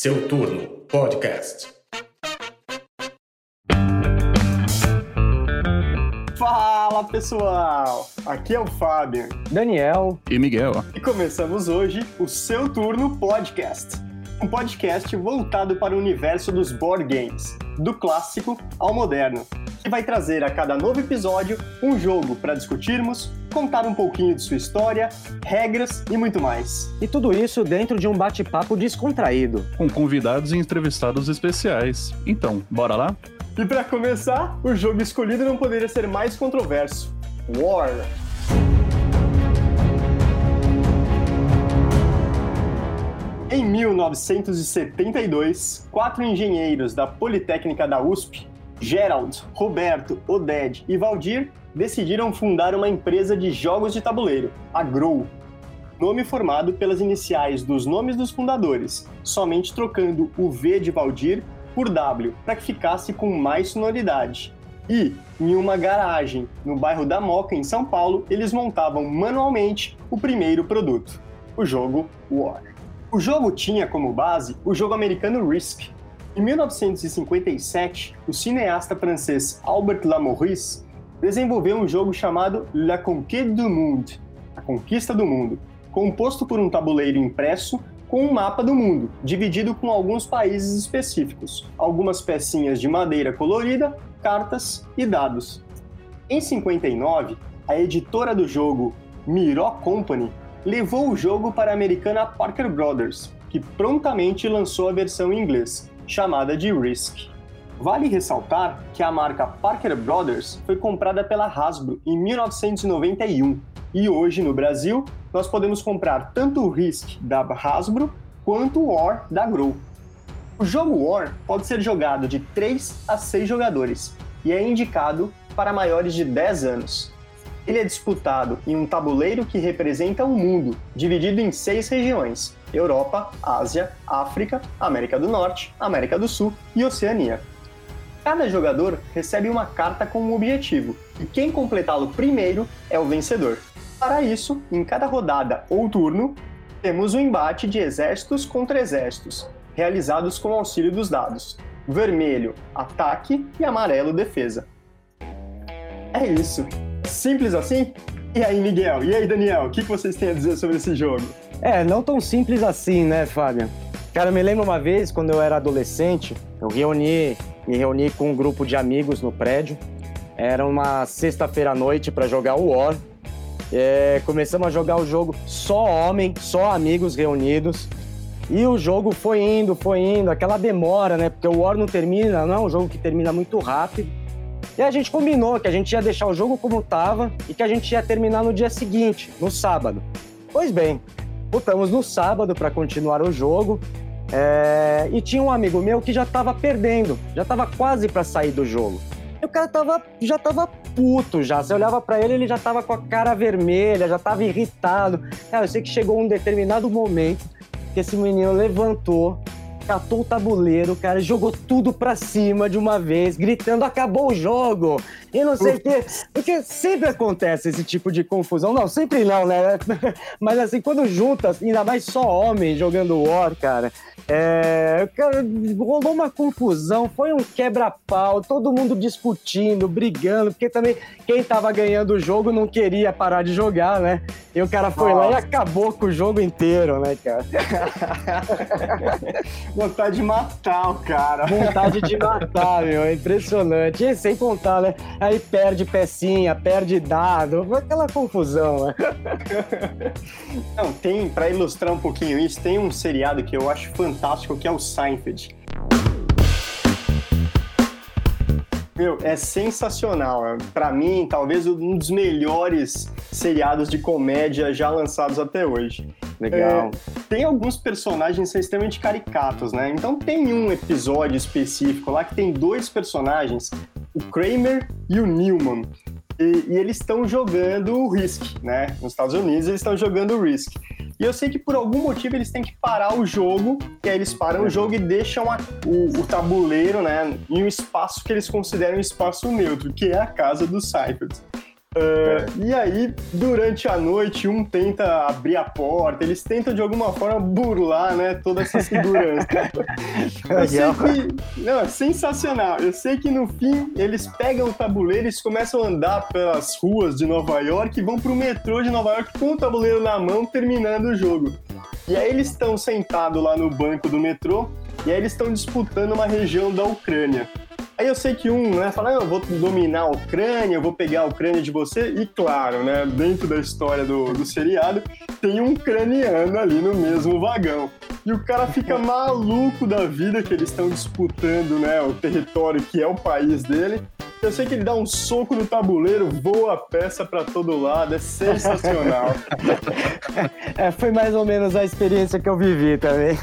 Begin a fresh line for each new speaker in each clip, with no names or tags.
Seu Turno Podcast.
Fala pessoal! Aqui é o Fábio.
Daniel
e Miguel.
E começamos hoje o Seu Turno Podcast. Um podcast voltado para o universo dos board games, do clássico ao moderno, que vai trazer a cada novo episódio um jogo para discutirmos, contar um pouquinho de sua história, regras e muito mais.
E tudo isso dentro de um bate-papo descontraído.
Com convidados e entrevistados especiais. Então, bora lá?
E para começar, o jogo escolhido não poderia ser mais controverso: War. Em 1972, quatro engenheiros da Politécnica da USP, Gerald, Roberto, Oded e Valdir, decidiram fundar uma empresa de jogos de tabuleiro, a Grow. Nome formado pelas iniciais dos nomes dos fundadores, somente trocando o V de Valdir por W, para que ficasse com mais sonoridade. E, em uma garagem no bairro da Moca, em São Paulo, eles montavam manualmente o primeiro produto, o jogo War. O jogo tinha como base o jogo americano Risk. Em 1957, o cineasta francês Albert Lamorisse desenvolveu um jogo chamado La Conquête du Monde, a Conquista do Mundo, composto por um tabuleiro impresso com um mapa do mundo, dividido com alguns países específicos, algumas pecinhas de madeira colorida, cartas e dados. Em 59, a editora do jogo, Miró Company, levou o jogo para a americana Parker Brothers, que prontamente lançou a versão em inglês, chamada de Risk. Vale ressaltar que a marca Parker Brothers foi comprada pela Hasbro em 1991 e hoje no Brasil nós podemos comprar tanto o Risk da Hasbro quanto o War da Grow. O jogo War pode ser jogado de 3 a 6 jogadores e é indicado para maiores de 10 anos. Ele é disputado em um tabuleiro que representa o mundo, dividido em seis regiões: Europa, Ásia, África, América do Norte, América do Sul e Oceania. Cada jogador recebe uma carta com um objetivo, e quem completá-lo primeiro é o vencedor. Para isso, em cada rodada ou turno, temos um embate de exércitos contra exércitos, realizados com auxílio dos dados. Vermelho, ataque e amarelo, defesa. É isso. Simples assim? E aí, Miguel? E aí, Daniel? O que vocês têm a dizer sobre esse jogo?
É, não tão simples assim, né, Fábio? Cara, eu me lembro uma vez, quando eu era adolescente, eu reuni, me reuni com um grupo de amigos no prédio. Era uma sexta-feira à noite para jogar o War. É, começamos a jogar o jogo só homem, só amigos reunidos. E o jogo foi indo, foi indo, aquela demora, né? Porque o War não termina, não é um jogo que termina muito rápido. E a gente combinou que a gente ia deixar o jogo como estava e que a gente ia terminar no dia seguinte, no sábado. Pois bem, botamos no sábado para continuar o jogo. É... E tinha um amigo meu que já estava perdendo, já estava quase para sair do jogo. E o cara tava, já estava puto já. Você olhava para ele, ele já estava com a cara vermelha, já estava irritado. Cara, eu sei que chegou um determinado momento que esse menino levantou, catou o tabuleiro, cara, jogou tudo pra cima de uma vez, gritando: acabou o jogo! E não sei o quê. Porque sempre acontece esse tipo de confusão. Não, sempre não, né? Mas assim, quando junta, ainda mais só homem jogando War, cara, é, cara, rolou uma confusão, foi um quebra-pau, todo mundo discutindo, brigando, porque também quem tava ganhando o jogo não queria parar de jogar, né? E o cara foi Nossa. lá e acabou com o jogo inteiro, né, cara?
Vontade de matar o cara.
Vontade de matar, meu, é impressionante. E sem contar, né? Aí perde pecinha, perde dado, aquela confusão, né?
Não, tem, para ilustrar um pouquinho isso, tem um seriado que eu acho fantástico que é o Seinfeld. Meu, é sensacional. Para mim, talvez um dos melhores seriados de comédia já lançados até hoje.
Legal.
É, tem alguns personagens extremamente caricatos, né? Então tem um episódio específico lá que tem dois personagens, o Kramer e o Newman. E, e eles estão jogando o Risk, né? Nos Estados Unidos eles estão jogando o Risk. E eu sei que por algum motivo eles têm que parar o jogo, e aí eles param o jogo e deixam a, o, o, tabuleiro, né, em um espaço que eles consideram um espaço neutro, que é a casa do Cypher. Uh, e aí, durante a noite, um tenta abrir a porta, eles tentam de alguma forma burlar, né, toda essa segurança. Eu sei que, não, é sensacional. Eu sei que no fim eles pegam o tabuleiro e começam a andar pelas ruas de Nova York e vão pro metrô de Nova York com o tabuleiro na mão, terminando o jogo. E aí eles estão sentados lá no banco do metrô e aí eles estão disputando uma região da Ucrânia. Aí eu sei que um, né, fala, ah, eu vou dominar a Ucrânia, eu vou pegar a Ucrânia de você, e claro, né, dentro da história do, do seriado, tem um ucraniano ali no mesmo vagão. E o cara fica maluco da vida que eles estão disputando, né, o território que é o país dele. Eu sei que ele dá um soco no tabuleiro, voa a peça para todo lado, é sensacional.
é, foi mais ou menos a experiência que eu vivi também.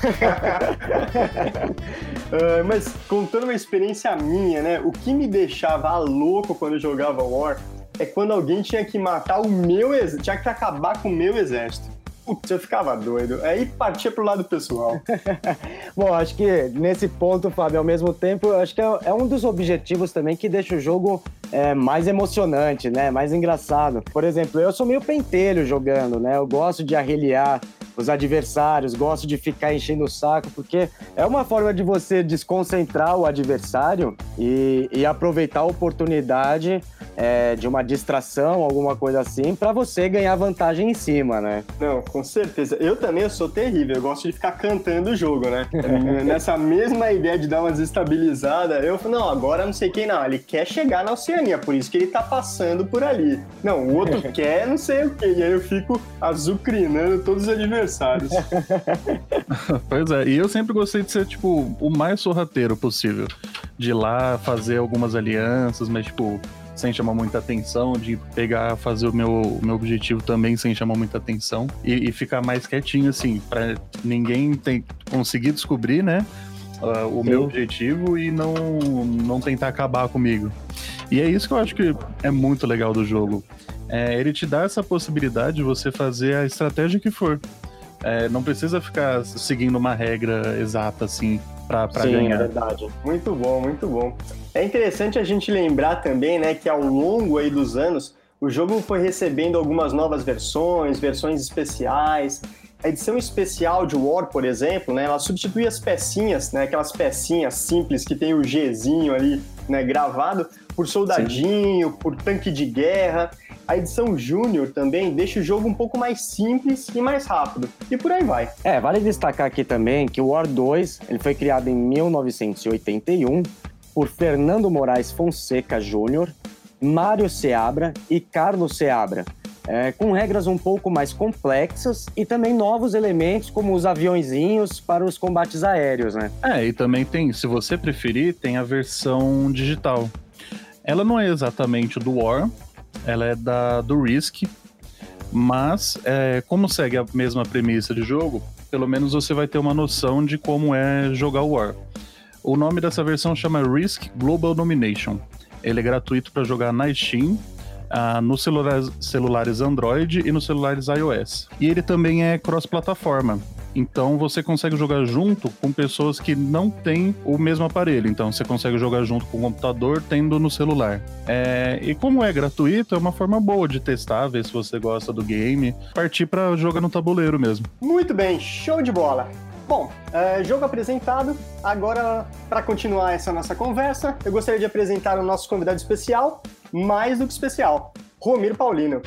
uh, mas contando uma experiência minha, né? O que me deixava louco quando eu jogava War é quando alguém tinha que matar o meu exército, tinha que acabar com o meu exército. Putz, eu ficava doido. Aí partia pro lado pessoal.
Bom, acho que nesse ponto, Fábio, ao mesmo tempo, acho que é, é um dos objetivos também que deixa o jogo é, mais emocionante, né? Mais engraçado. Por exemplo, eu sou meio pentelho jogando, né? Eu gosto de arreliar os adversários, gosto de ficar enchendo o saco, porque é uma forma de você desconcentrar o adversário e, e aproveitar a oportunidade é, de uma distração, alguma coisa assim, para você ganhar vantagem em cima, né?
Não, com certeza. Eu também eu sou terrível, eu gosto de ficar cantando o jogo, né? Nessa mesma ideia de dar uma desestabilizada, eu falo, não, agora não sei quem não, ele quer chegar na Oceania, por isso que ele tá passando por ali. Não, o outro quer não sei o quê, e aí eu fico azucrinando todos os adversários.
pois é, e eu sempre gostei de ser, tipo, o mais sorrateiro possível. De ir lá fazer algumas alianças, mas, tipo, sem chamar muita atenção, de pegar, fazer o meu, meu objetivo também sem chamar muita atenção e, e ficar mais quietinho, assim, para ninguém tem, conseguir descobrir, né? Uh, o Sim. meu objetivo e não, não tentar acabar comigo. E é isso que eu acho que é muito legal do jogo. É, ele te dá essa possibilidade de você fazer a estratégia que for. É, não precisa ficar seguindo uma regra exata assim para ganhar.
É verdade. Muito bom, muito bom. É interessante a gente lembrar também, né, que ao longo aí dos anos o jogo foi recebendo algumas novas versões, versões especiais. A edição especial de War, por exemplo, né, ela substitui as pecinhas, né, aquelas pecinhas simples que tem o Gzinho ali, né, gravado, por soldadinho, Sim. por tanque de guerra. A edição Júnior também deixa o jogo um pouco mais simples e mais rápido. E por aí vai.
É, vale destacar aqui também que o War 2 ele foi criado em 1981 por Fernando Moraes Fonseca Júnior, Mário Seabra e Carlos Seabra, é, com regras um pouco mais complexas e também novos elementos como os aviãozinhos para os combates aéreos, né?
É, e também tem, se você preferir, tem a versão digital. Ela não é exatamente do War, ela é da do Risk, mas é, como segue a mesma premissa de jogo, pelo menos você vai ter uma noção de como é jogar o War. O nome dessa versão chama Risk Global Domination. Ele é gratuito para jogar na Steam, uh, nos celulares, celulares Android e nos celulares iOS. E ele também é cross-plataforma. Então você consegue jogar junto com pessoas que não têm o mesmo aparelho. Então você consegue jogar junto com o computador, tendo no celular. É... e como é gratuito, é uma forma boa de testar, ver se você gosta do game, partir para jogar no tabuleiro mesmo.
Muito bem, show de bola. Bom, é, jogo apresentado. Agora, para continuar essa nossa conversa, eu gostaria de apresentar o nosso convidado especial, mais do que especial, Romir Paulino.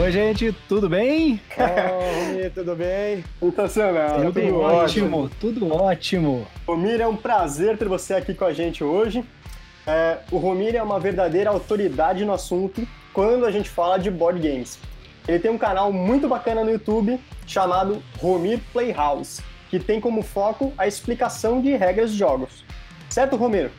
Oi, gente, tudo bem?
Oi, Romir, tudo bem?
Sensacional,
tudo, tudo ótimo, ótimo, tudo ótimo.
Romir, é um prazer ter você aqui com a gente hoje. É, o Romir é uma verdadeira autoridade no assunto quando a gente fala de board games. Ele tem um canal muito bacana no YouTube chamado Romir Playhouse, que tem como foco a explicação de regras de jogos. Certo, Romiro?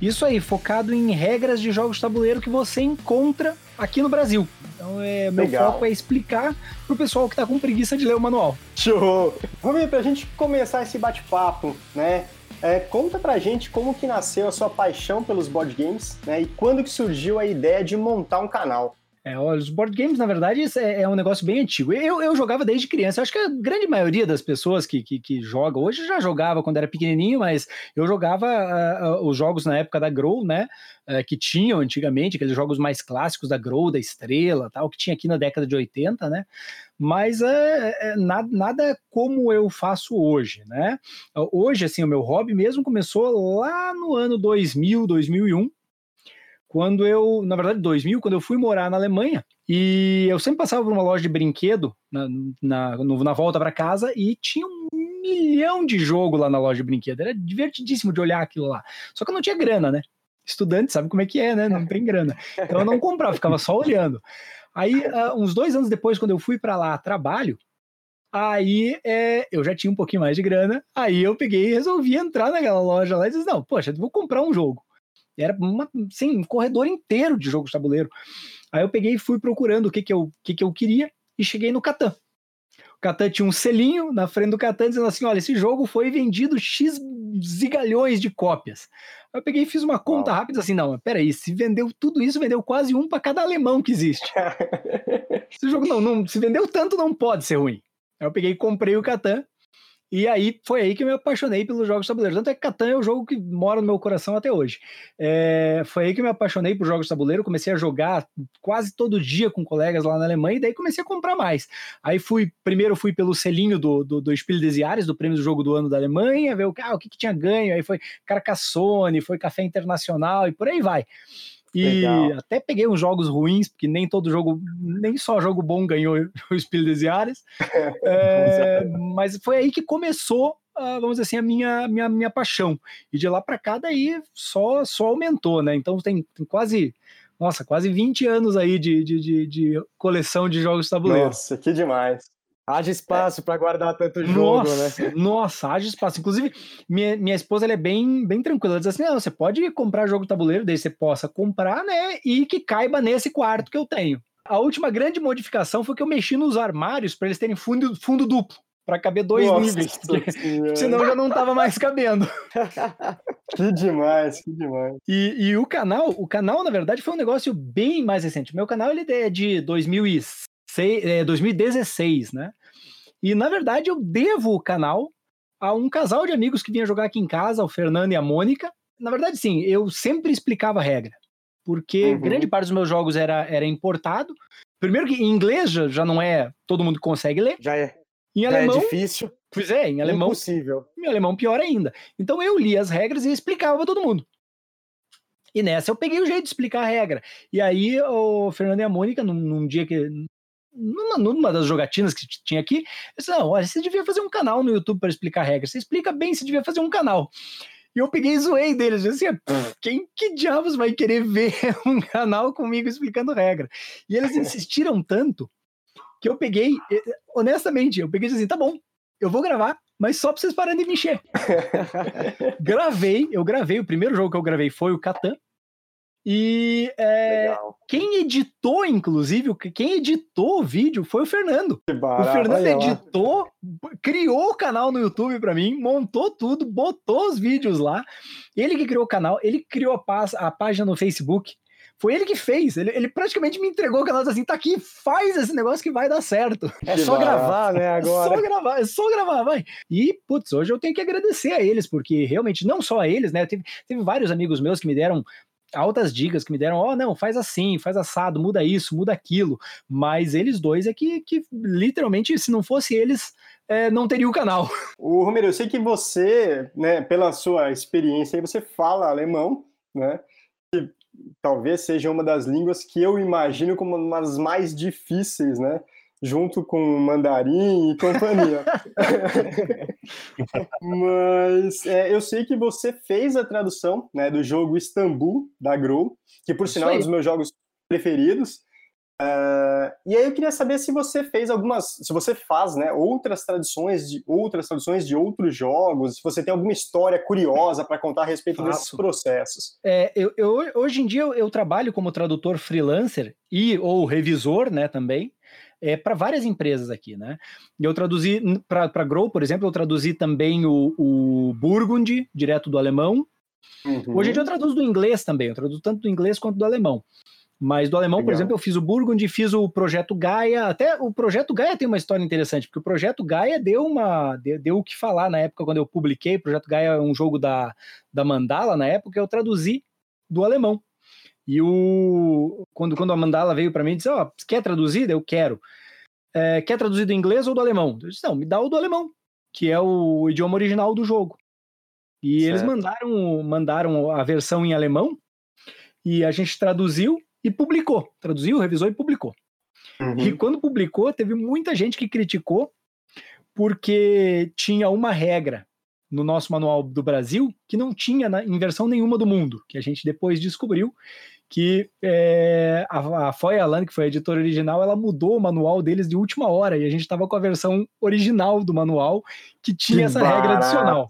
Isso aí, focado em regras de jogos de tabuleiro que você encontra aqui no Brasil. Então, é, meu Legal. foco é explicar pro pessoal que tá com preguiça de ler o manual.
Show! Romiro, pra gente começar esse bate-papo, né? É, conta pra gente como que nasceu a sua paixão pelos board games, né? E quando que surgiu a ideia de montar um canal.
É, os board games, na verdade, é, é, um negócio bem antigo. Eu, eu jogava desde criança. Eu acho que a grande maioria das pessoas que, que, que joga hoje já jogava quando era pequenininho, mas eu jogava uh, os jogos na época da Grow, né? Uh, que tinham antigamente, aqueles jogos mais clássicos da Grow, da Estrela, tal, que tinha aqui na década de 80, né? Mas é, é, nada, nada como eu faço hoje, né? Hoje, assim, o meu hobby mesmo começou lá no ano 2000, 2001 quando eu, na verdade, 2000, quando eu fui morar na Alemanha, e eu sempre passava por uma loja de brinquedo na, na, na volta para casa e tinha um milhão de jogo lá na loja de brinquedo. Era divertidíssimo de olhar aquilo lá. Só que eu não tinha grana, né? Estudante sabe como é que é, né? Não tem grana. Então eu não comprava, ficava só olhando. Aí, uh, uns dois anos depois, quando eu fui para lá trabalho, aí é, eu já tinha um pouquinho mais de grana. Aí eu peguei e resolvi entrar naquela loja lá e disse: Não, poxa, vou comprar um jogo. Era uma, sim, um corredor inteiro de jogos de tabuleiro. Aí eu peguei e fui procurando o que, que, eu, que, que eu queria e cheguei no Catan. O Catan tinha um selinho na frente do Catan dizendo assim: olha, esse jogo foi vendido X zigalhões de cópias. Aí eu peguei e fiz uma conta oh. rápida assim: não, peraí, se vendeu tudo isso, vendeu quase um para cada alemão que existe. esse jogo não, não, se vendeu tanto, não pode ser ruim. Aí eu peguei e comprei o Catan e aí foi aí que eu me apaixonei pelos jogos de tabuleiro. Tanto é que Catan é o jogo que mora no meu coração até hoje. É, foi aí que eu me apaixonei por jogos de tabuleiro. Comecei a jogar quase todo dia com colegas lá na Alemanha e daí comecei a comprar mais. Aí fui, primeiro fui pelo selinho do, do, do Spiel des Jahres, do prêmio do jogo do ano da Alemanha, ver o, ah, o que, que tinha ganho. Aí foi Carcassonne, foi Café Internacional e por aí vai. E Legal. até peguei uns jogos ruins, porque nem todo jogo, nem só jogo bom ganhou o Espírito des Jahres. é, mas foi aí que começou, uh, vamos dizer assim, a minha, minha, minha paixão. E de lá para cá, daí só, só aumentou, né? Então tem, tem quase nossa, quase 20 anos aí de, de, de, de, coleção de jogos de tabuleiro.
Nossa, que demais.
Haja espaço é. para guardar tanto jogo,
nossa,
né?
Nossa, haja espaço. Inclusive, minha, minha esposa é bem, bem tranquila. Ela diz assim: não, você pode comprar jogo tabuleiro, daí você possa comprar, né? E que caiba nesse quarto que eu tenho. A última grande modificação foi que eu mexi nos armários para eles terem fundo, fundo duplo, para caber dois Nossa, níveis. senão já não tava mais cabendo.
que demais, que demais.
E, e o canal, o canal, na verdade, foi um negócio bem mais recente. Meu canal ele é de 2006 é, 2016, né? E na verdade eu devo o canal a um casal de amigos que vinha jogar aqui em casa, o Fernando e a Mônica. Na verdade, sim, eu sempre explicava a regra, porque uhum. grande parte dos meus jogos era, era importado. Primeiro que em inglês já, já não é todo mundo consegue ler.
Já é.
Em já é alemão,
é difícil.
Pois é, em alemão.
Impossível.
Em alemão, pior ainda. Então eu li as regras e explicava para todo mundo. E nessa eu peguei o jeito de explicar a regra. E aí o Fernando e a Mônica, num, num dia que numa, numa das jogatinas que tinha aqui, eu disse, não, olha, você devia fazer um canal no YouTube para explicar regras. Você explica bem, você devia fazer um canal. E eu peguei e zoei deles, assim, quem que diabos vai querer ver um canal comigo explicando regra? E eles insistiram tanto que eu peguei, honestamente, eu peguei e disse assim, tá bom, eu vou gravar, mas só pra vocês pararem de me encher. gravei, eu gravei, o primeiro jogo que eu gravei foi o Catan, e é, quem editou, inclusive, quem editou o vídeo foi o Fernando. o Fernando editou, criou o canal no YouTube para mim, montou tudo, botou os vídeos lá. Ele que criou o canal, ele criou a, a página no Facebook. Foi ele que fez. Ele, ele praticamente me entregou o canal assim: tá aqui, faz esse negócio que vai dar certo.
É só gravar, né? Agora.
É só gravar, é só gravar, vai. E, putz, hoje eu tenho que agradecer a eles, porque realmente, não só a eles, né? Teve, teve vários amigos meus que me deram altas dicas que me deram, ó, oh, não, faz assim, faz assado, muda isso, muda aquilo. Mas eles dois é que, que literalmente, se não fosse eles, é, não teria o canal.
O Romero, eu sei que você, né, pela sua experiência, você fala alemão, né? Que talvez seja uma das línguas que eu imagino como uma das mais difíceis, né? Junto com mandarim e companhia. Mas é, eu sei que você fez a tradução né, do jogo Istambul, da Grow, que por sinal é um dos meus jogos preferidos. Uh, e aí eu queria saber se você fez algumas, se você faz, né, outras traduções de outras traduções de outros jogos, se você tem alguma história curiosa para contar a respeito Faço. desses processos.
É, eu, eu, hoje em dia eu, eu, trabalho como tradutor freelancer e ou revisor, né, também é, para várias empresas aqui, né? Eu traduzi para Grow, por exemplo, eu traduzi também o, o Burgundy, direto do alemão. Uhum. Hoje em dia eu traduzo do inglês também, eu traduzo tanto do inglês quanto do alemão. Mas do alemão, por
Legal.
exemplo, eu fiz o Burgundy, fiz o Projeto Gaia. Até o Projeto Gaia tem uma história interessante, porque o Projeto Gaia deu uma deu, deu o que falar na época quando eu publiquei. O Projeto Gaia é um jogo da, da Mandala, na época eu traduzi do alemão. E o quando, quando a Mandala veio para mim e disse: Ó, quer traduzir? Eu quero. É, quer traduzir do inglês ou do alemão? Eu disse: Não, me dá o do alemão, que é o idioma original do jogo. E eles
Certo.
mandaram, mandaram a versão em alemão e a gente traduziu e publicou. Traduziu, revisou e publicou.
Uhum.
E quando publicou, teve muita gente que criticou porque tinha uma regra no nosso manual do Brasil que não tinha na, em versão nenhuma do mundo, que a gente depois descobriu que é, a, a Foyalan, que foi a editora original, ela mudou o manual deles de última hora e a gente estava com a versão original do manual que tinha
Que
essa regra
barato.
adicional.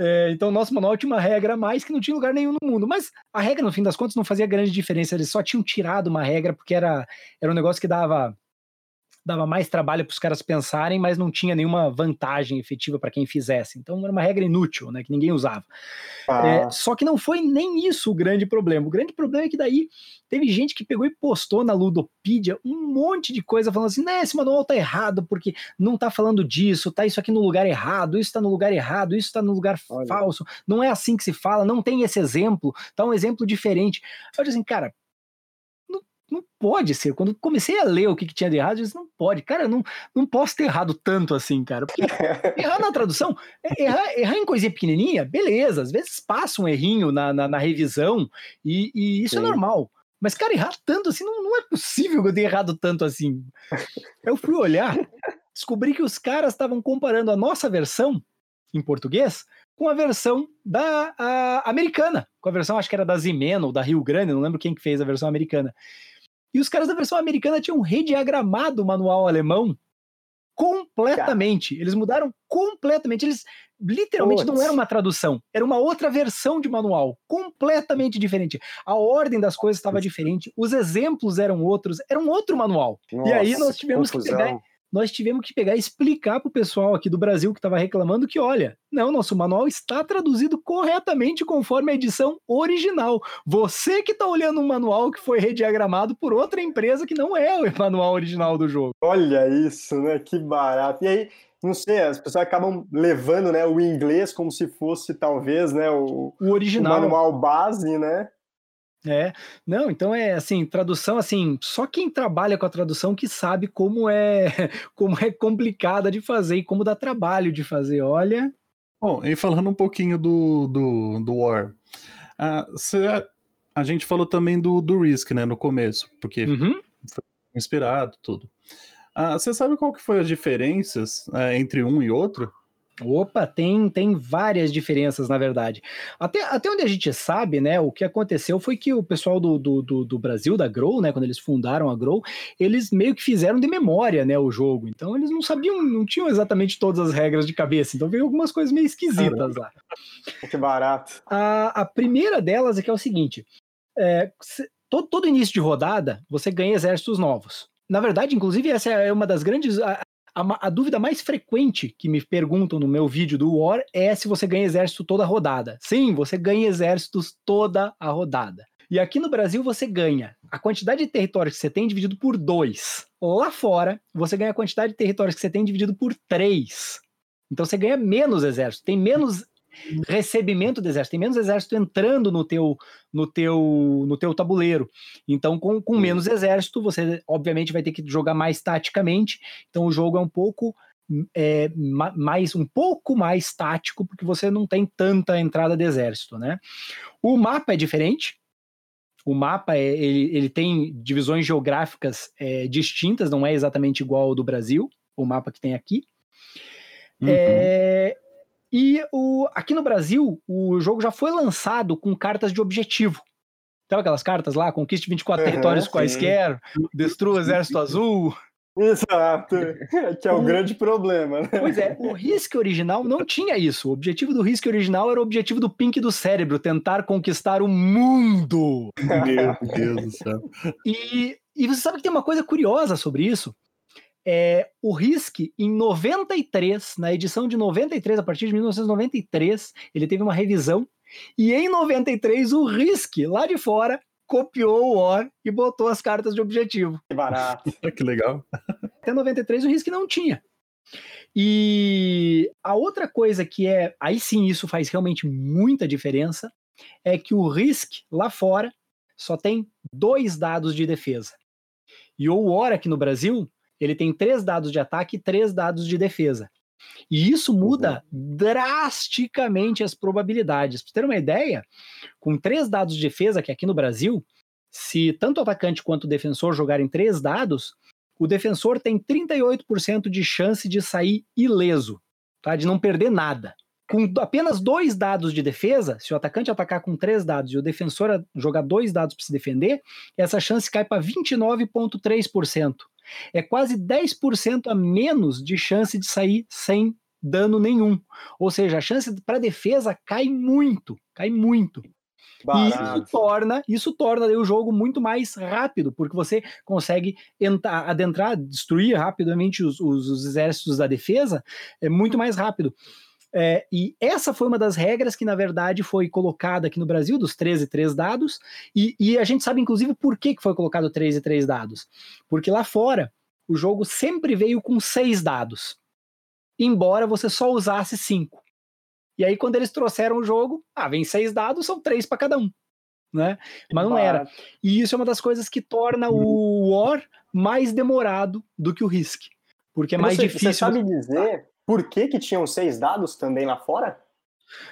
É, então, nosso manual tinha uma regra a mais que não tinha lugar nenhum no mundo. Mas a regra, no fim das contas, não fazia grande diferença. Eles só tinham tirado uma regra porque era, era um negócio que dava, dava mais trabalho para os caras pensarem, mas não tinha nenhuma vantagem efetiva para quem fizesse. Então, era uma regra inútil, né, que ninguém usava.
Ah,
É, só que não foi nem isso o grande problema. O grande problema é que daí teve gente que pegou e postou na Ludopedia um monte de coisa falando assim, né, esse manual tá errado porque não tá falando disso, tá isso aqui no lugar errado, isso tá no lugar errado, isso tá no lugar
Olha.
falso, não é assim que se fala, não tem esse exemplo, tá um exemplo diferente. Eu disse assim, cara, não, pode ser. Quando comecei a ler o que, que tinha de errado, eu disse, não pode. Cara, eu não, não posso ter errado tanto assim, cara. Porque errar na tradução, é- errar, errar em coisinha pequenininha, beleza. Às vezes passa um errinho na, na, na revisão e, e isso é
Sim.
normal. Mas, cara, errar tanto assim, não, não é possível que eu tenha errado tanto assim. Eu fui olhar, descobri que os caras estavam comparando a nossa versão em português com a versão da a, americana, com a versão, acho que era da Zimeno ou da Rio Grande, não lembro quem que fez a versão americana. E os caras da versão americana tinham rediagramado o manual alemão completamente. Eles mudaram completamente. Eles literalmente não era uma tradução, era uma outra versão de manual, completamente diferente. A ordem das coisas estava diferente, os exemplos eram outros, era um outro manual. e aí
nossa,
nós tivemos que
confusão.
pegar nós tivemos que pegar e explicar para o pessoal aqui do Brasil que estava reclamando que, olha, não, nosso manual está traduzido corretamente conforme a edição original. Você que está olhando um manual que foi rediagramado por outra empresa que não é o manual original do jogo.
Olha isso, né? Que barato. E aí, não sei, as pessoas acabam levando, né, o inglês como se fosse talvez, né, o,
O
o
original.
manual base, né?
É, não, então é assim, tradução assim, só quem trabalha com a tradução que sabe como é como é complicada de fazer e como dá trabalho de fazer. Olha,
Bom, e falando um pouquinho do, do, do War, ah, cê- a gente falou também do, do Risk, né, no começo, porque
uhum.
inspirado, tudo. Ah, Você sabe qual que foi as diferenças eh, entre um e outro?
Opa, tem, tem várias diferenças, na verdade. Até, até onde a gente sabe, né, o que aconteceu foi que o pessoal do, do, do, do Brasil, da Grow, né, quando eles fundaram a Grow, eles meio que fizeram de memória, né, o jogo. Então eles não sabiam, não tinham exatamente todas as regras de cabeça. Então veio algumas coisas meio esquisitas lá.
Que barato.
A, a primeira delas é que é o seguinte: é, todo, todo início de rodada você ganha exércitos novos. Na verdade, inclusive, essa é uma das grandes. A, a dúvida mais frequente que me perguntam no meu vídeo do War é se você ganha exército toda a rodada. Sim, você ganha exércitos toda a rodada. E aqui no Brasil você ganha a quantidade de territórios que você tem dividido por dois. Lá fora, você ganha a quantidade de territórios que você tem dividido por três. Então você ganha menos exército, tem menos recebimento de exército, tem menos exército entrando no teu no teu no teu tabuleiro. Então com, com menos exército você obviamente vai ter que jogar mais taticamente. Então o jogo é um pouco é, ma- mais um pouco mais tático porque você não tem tanta entrada de exército, né? O mapa é diferente. O mapa é, ele, ele tem divisões geográficas é, distintas, não é exatamente igual ao do Brasil, o mapa que tem aqui.
Uhum.
É, e o, aqui no Brasil, o jogo já foi lançado com cartas de objetivo. Sabe aquelas cartas lá? Conquiste 24
Aham,
territórios
sim.
quaisquer, destrua o exército azul.
Exato. Que é o
O-
grande problema, né?
Pois é, o Risk original não tinha isso. O objetivo do Risk original era o objetivo do Pink do cérebro, tentar conquistar o mundo.
Meu Deus do céu.
E, e você sabe que tem uma coisa curiosa sobre isso? É, o Risk, em 93, na edição de 93, a partir de 1993, ele teve uma revisão. E em 93, o Risk, lá de fora, copiou o War e botou as cartas de objetivo.
Que barato.
que legal.
Até 93 o Risk não tinha. E a outra coisa que é, aí sim isso faz realmente muita diferença, é que o Risk lá fora só tem dois dados de defesa. E o War aqui no Brasil, ele tem três dados de ataque e três dados de defesa. E isso muda uhum. drasticamente as probabilidades. Para ter uma ideia, com três dados de defesa, que aqui no Brasil, se tanto o atacante quanto o defensor jogarem três dados, o defensor tem 38% de chance de sair ileso, tá? de não perder nada. Com apenas dois dados de defesa, se o atacante atacar com três dados e o defensor jogar dois dados para se defender, essa chance cai para 29,3%. É quase 10% a menos de chance de sair sem dano nenhum. Ou seja, a chance para defesa cai muito, cai muito. E isso torna, isso torna o jogo muito mais rápido, porque você consegue entrar, adentrar, destruir rapidamente os, os, os exércitos da defesa, é muito mais rápido. É, e essa foi uma das regras que, na verdade, foi colocada aqui no Brasil, dos 13 e 3 dados, e, e, a gente sabe, inclusive, por que, foi colocado 3 e 3 dados. Porque lá fora, o jogo sempre veio com 6 dados, embora você só usasse 5. E aí, quando eles trouxeram o jogo, ah, vem seis dados, são três para cada um. Né? Mas não era. E isso é uma das coisas que torna o War mais demorado do que o Risk. Porque é mais
você,
difícil.
Você sabe dizer por que, que tinham seis dados também lá fora?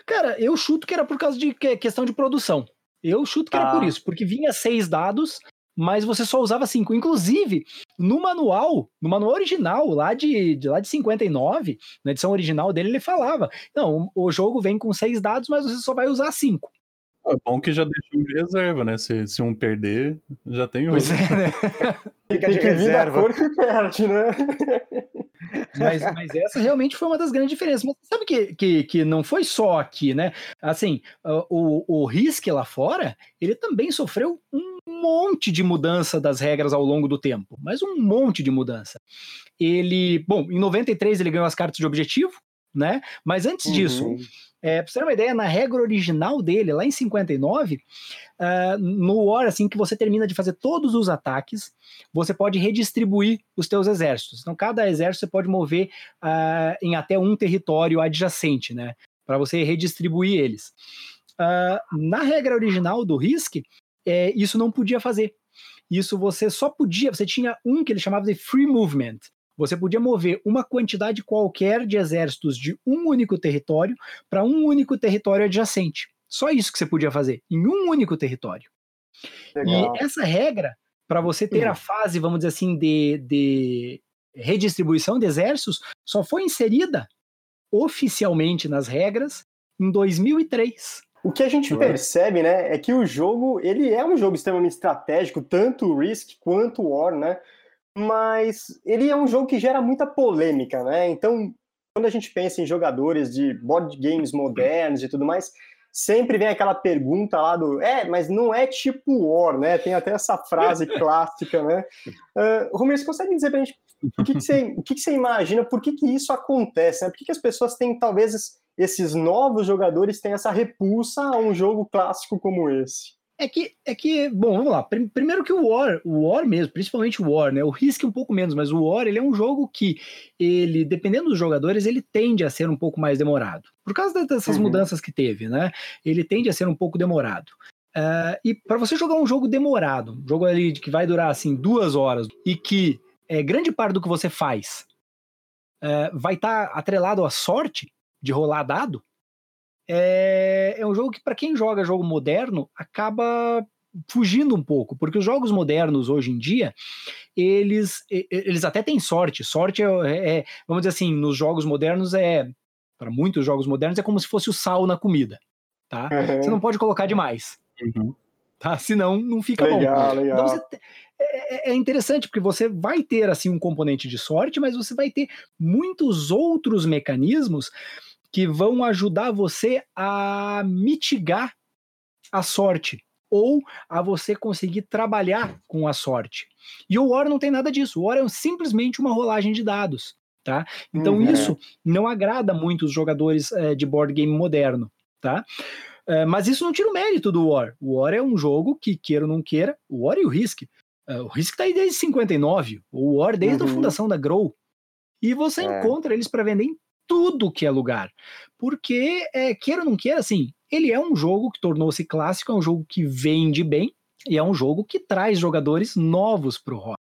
Cara, eu chuto que era por causa de questão de produção. Eu chuto que ah. era por isso, porque vinha seis dados mas você só usava cinco. Inclusive, no manual, no manual original, lá de, de, lá de 59, na edição original dele, ele falava: não, o, jogo vem com seis dados, mas você só vai usar cinco.
É bom que já deixa um de reserva, né? Se, se um perder, já tem outro.
Pois é, né?
Fica de reserva. A cor que perde, né?
Mas, mas, essa realmente foi uma das grandes diferenças. Mas sabe que, que, que não foi só aqui, né? Assim, o, o Risk lá fora, ele também sofreu um monte de mudança das regras ao longo do tempo. Mas um monte de mudança. Ele, bom, em 93 ele ganhou as cartas de objetivo, né? Mas antes uhum. disso, é, pra você ter uma ideia, na regra original dele, lá em 59, ah, no War, assim que você termina de fazer todos os ataques, você pode redistribuir os teus exércitos. Então, cada exército você pode mover uh, em até um território adjacente, né? Para você redistribuir eles. Uh, na regra original do Risk, é, isso não podia fazer. Isso você só podia, você tinha um que ele chamava de free movement, você podia mover uma quantidade qualquer de exércitos de um único território para um único território adjacente. Só isso que você podia fazer, em um único território. Legal. E essa regra, para você ter a fase, vamos dizer assim, de, de redistribuição de exércitos, só foi inserida oficialmente nas regras em 2003.
O que a gente percebe, né, é que o jogo, ele é um jogo extremamente estratégico, tanto o Risk quanto o War, né? mas ele é um jogo que gera muita polêmica, né? Então, quando a gente pensa em jogadores de board games modernos e tudo mais, sempre vem aquela pergunta lá do é, mas não é tipo War, né? Tem até essa frase clássica, né? Uh, Romero, você consegue dizer pra gente o que, que, você, o que, que você imagina, por que, que isso acontece? Né? Por que, que as pessoas têm, talvez, esses novos jogadores têm essa repulsa a um jogo clássico como esse?
É que, é que, bom, vamos lá. Primeiro que o War, o War mesmo, principalmente o War, né? O Risk um pouco menos, mas o War, ele é um jogo que ele, dependendo dos jogadores, ele tende a ser um pouco mais demorado. Por causa dessas uhum. mudanças que teve, né? Ele tende a ser um pouco demorado. Uh, e para você jogar um jogo demorado, um jogo ali que vai durar assim duas horas e que é, grande parte do que você faz uh, vai estar tá atrelado à sorte de rolar dado, é, é um jogo que, para quem joga jogo moderno, acaba fugindo um pouco, porque os jogos modernos hoje em dia, eles, eles até têm sorte. Sorte é, é, é vamos dizer assim, nos jogos modernos é, para muitos jogos modernos, é como se fosse o sal na comida, tá? Uhum. Você não pode colocar demais, uhum. tá? Senão não fica
legal,
bom.
Legal. Então
você, é, é, é interessante porque você vai ter assim um componente de sorte, mas você vai ter muitos outros mecanismos que vão ajudar você a mitigar a sorte ou a você conseguir trabalhar com a sorte. E o War não tem nada disso. O War é simplesmente uma rolagem de dados, tá? Então uhum. isso não agrada muito os jogadores é, de board game moderno, tá? Uh, mas isso não tira o mérito do War. O War é um jogo que, queira ou não queira, o War e o Risk. Uh, o Risk tá aí desde 59, o War desde uhum. a fundação da Grow. E você é. encontra eles para vender em tudo que é lugar. Porque, é, queira ou não queira, assim, ele é um jogo que tornou-se clássico, é um jogo que vende bem, e é um jogo que traz jogadores novos para o hobby.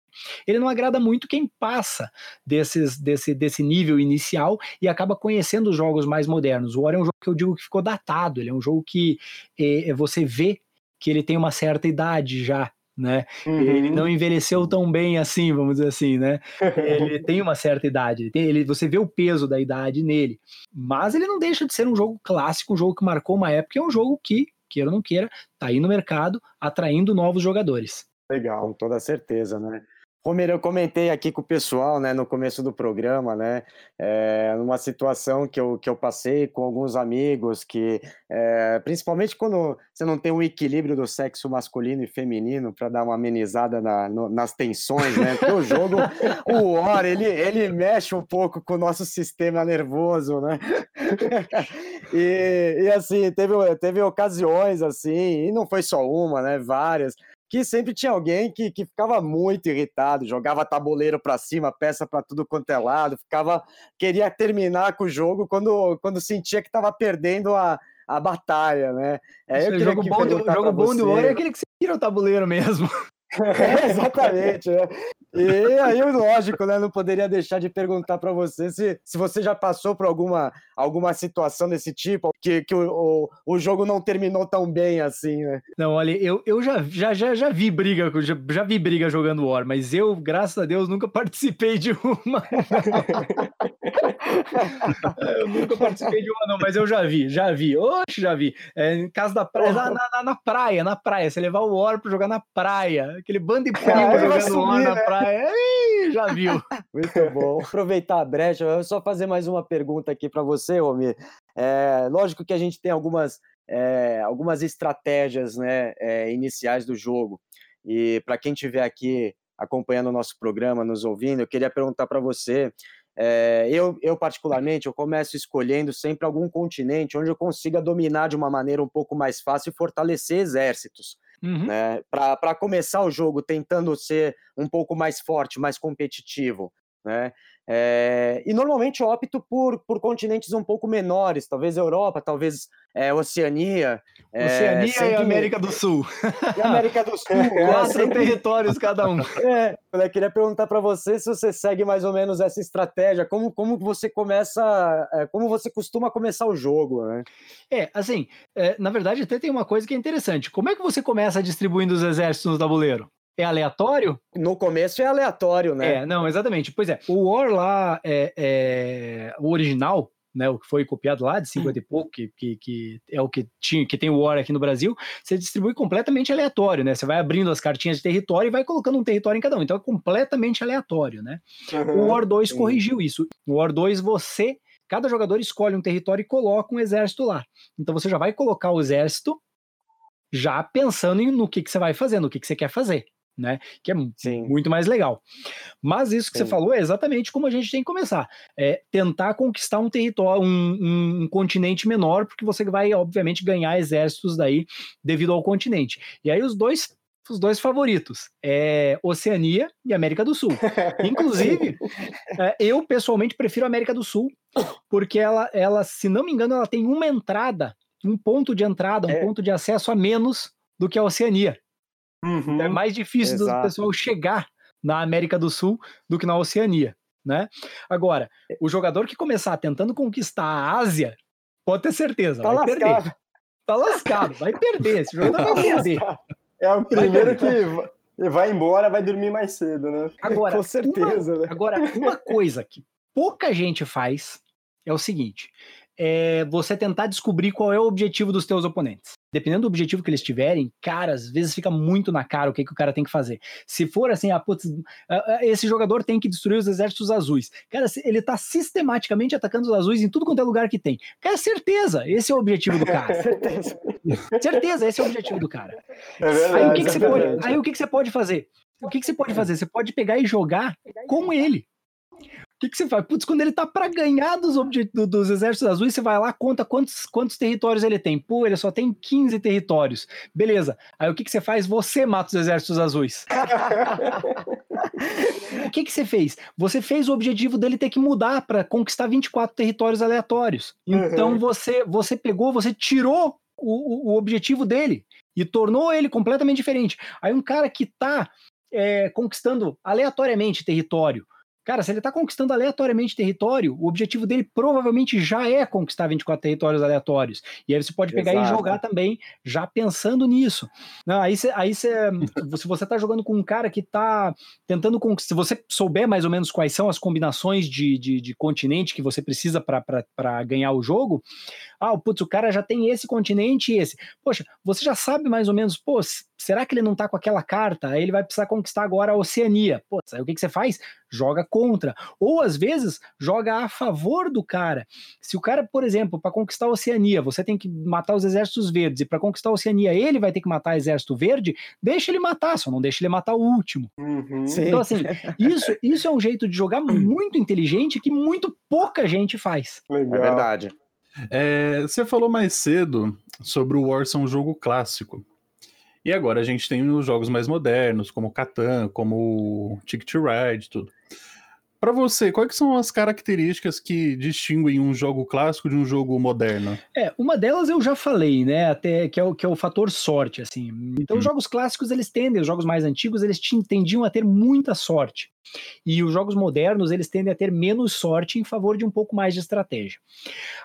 Ele não agrada muito quem passa desses, desse, desse nível inicial e acaba conhecendo os jogos mais modernos. O War é um jogo que eu digo que ficou datado, ele é um jogo que é, você vê que ele tem uma certa idade já, né? Uhum. Ele não envelheceu tão bem assim, vamos dizer assim, né? ele tem uma certa idade, ele tem, ele, você vê o peso da idade nele, mas ele não deixa de ser um jogo clássico, um jogo que marcou uma época, é um jogo que, queira ou não queira, tá aí no mercado, atraindo novos jogadores.
Legal, com toda certeza, né? Romero, eu comentei aqui com o pessoal, né, no começo do programa, né, é, numa situação que eu, que eu passei com alguns amigos, que é, principalmente quando você não tem um equilíbrio do sexo masculino e feminino para dar uma amenizada na, no, nas tensões, né, porque o jogo, o War, ele, ele mexe um pouco com o nosso sistema nervoso, né, e, e assim, teve, teve ocasiões assim, e não foi só uma, né, várias, que sempre tinha alguém que, que ficava muito irritado, jogava tabuleiro para cima, peça para tudo quanto é lado, ficava queria terminar com o jogo quando, quando sentia que estava perdendo a, a batalha, né?
É, eu jogo bom, do, jogo bom do War é aquele que você tira o tabuleiro mesmo.
É, exatamente. Né? E aí, lógico, né? Não poderia deixar de perguntar para você se, se você já passou por alguma, alguma situação desse tipo, que, que o, o, o jogo não terminou tão bem assim, né?
Não, olha, eu, eu já, já, já, já vi briga, já, já vi briga jogando War, mas eu, graças a Deus, nunca participei de uma. eu nunca participei de uma, não, mas eu já vi, já vi. Oxe, já vi. É, em casa da praia, na, na, na, praia, na praia. Você levar o War pra jogar na praia. Aquele bando de primo ah, jogando War na né? praia. Já viu.
Muito bom. Aproveitar a brecha, eu só fazer mais uma pergunta aqui para você, Romir. É, lógico que a gente tem algumas, é, algumas estratégias né, é, iniciais do jogo. E para quem estiver aqui acompanhando o nosso programa, nos ouvindo, eu queria perguntar para você é, eu, eu, particularmente, eu começo escolhendo sempre algum continente onde eu consiga dominar de uma maneira um pouco mais fácil e fortalecer exércitos. Uhum. Né? Para começar o jogo tentando ser um pouco mais forte, mais competitivo. Né? É, e normalmente opto por, por continentes um pouco menores, talvez Europa, talvez é, Oceania.
Oceania é, e América do Sul.
E América do Sul.
Quatro sempre... territórios cada um.
É, eu queria perguntar para você se você segue mais ou menos essa estratégia, como, como você começa, é, como você costuma começar o jogo, né?
É, assim, é, na verdade até tem uma coisa que é interessante. Como é que você começa distribuindo os exércitos no tabuleiro? É aleatório?
No começo é aleatório, né?
É, não, exatamente. Pois é, o War lá, é, é, o original, né, o que foi copiado lá de 50 e pouco, que, que, que, é o que tinha, que tem o War aqui no Brasil, você distribui completamente aleatório, né? Você vai abrindo as cartinhas de território e vai colocando um território em cada um. Então é completamente aleatório, né? Uhum, o War 2 sim. corrigiu isso. No War 2 você, cada jogador escolhe um território e coloca um exército lá. Então você já vai colocar o exército já pensando no que, que você vai fazer, no que, que você quer fazer né? Que é Sim. muito mais legal. Mas isso que Sim. você falou é exatamente como a gente tem que começar. É tentar conquistar um território, um, um, continente menor, porque você vai, obviamente, ganhar exércitos daí devido ao continente. E aí os dois os dois favoritos é Oceania e América do Sul. Inclusive, é, eu pessoalmente prefiro a América do Sul, porque ela, ela, se não me engano, ela tem uma entrada, um ponto de entrada, um é. ponto de acesso a menos do que a Oceania. Uhum, é mais difícil exato. do pessoal chegar na América do Sul do que na Oceania, né? Agora, é. o jogador que começar tentando conquistar a Ásia, pode ter certeza, tá vai lascado. perder. Tá lascado, vai perder. Esse jogador tá vai perder.
É o primeiro que vai embora, vai dormir mais cedo, né?
Agora, Com certeza. Uma, né? Agora, uma coisa que pouca gente faz é o seguinte: é você tentar descobrir qual é o objetivo dos teus oponentes. Dependendo do objetivo que eles tiverem, cara, às vezes fica muito na cara o que, que o cara tem que fazer. Se for assim, ah, putz, esse jogador tem que destruir os exércitos azuis. Cara, ele tá sistematicamente atacando os azuis em tudo quanto é lugar que tem. Cara, certeza, esse é o objetivo do cara. certeza. certeza, esse é o objetivo do cara. É verdade, aí o que, que você pode, aí o que, que você pode fazer? O que, que você pode fazer? Você pode pegar e jogar com ele. Que, que você faz? Putz, quando ele tá para ganhar dos, do, dos exércitos azuis, você vai lá, conta quantos, quantos territórios ele tem. Pô, ele só tem 15 territórios. Beleza. Aí o que, que você faz? Você mata os exércitos azuis. o que, que você fez? Você fez o objetivo dele ter que mudar para conquistar 24 territórios aleatórios. Então uhum. você, você pegou, você tirou o, o, objetivo dele e tornou ele completamente diferente. Aí um cara que tá é, conquistando aleatoriamente território, Cara, se ele está conquistando aleatoriamente território, o objetivo dele provavelmente já é conquistar 24 territórios aleatórios. E aí você pode pegar Exato. e jogar também, já pensando nisso. Não, aí você, aí você, se você está jogando com um cara que está tentando conquistar, se você souber mais ou menos quais são as combinações de, de, de continente que você precisa para ganhar o jogo, ah, putz, o cara já tem esse continente e esse. Poxa, você já sabe mais ou menos, pô, será que ele não tá com aquela carta? Aí ele vai precisar conquistar agora a Oceania. Pô, aí o que, que você faz? Joga contra. Ou às vezes joga a favor do cara. Se o cara, por exemplo, para conquistar a Oceania, você tem que matar os exércitos verdes, e para conquistar a Oceania ele vai ter que matar o exército verde, deixa ele matar, só não deixa ele matar o último. Uhum. Então, assim, isso, isso é um jeito de jogar muito inteligente que muito pouca gente faz.
Legal. É verdade.
É, você falou mais cedo sobre o War ser um jogo clássico. E agora a gente tem os jogos mais modernos, como Catan, como Ticket to Ride, tudo. Para você, quais são as características que distinguem um jogo clássico de um jogo moderno?
É, uma delas eu já falei, né, até que é o, que é o fator sorte, assim. Então, hum. os jogos clássicos eles tendem, os jogos mais antigos eles tendiam a ter muita sorte. E os jogos modernos eles tendem a ter menos sorte em favor de um pouco mais de estratégia.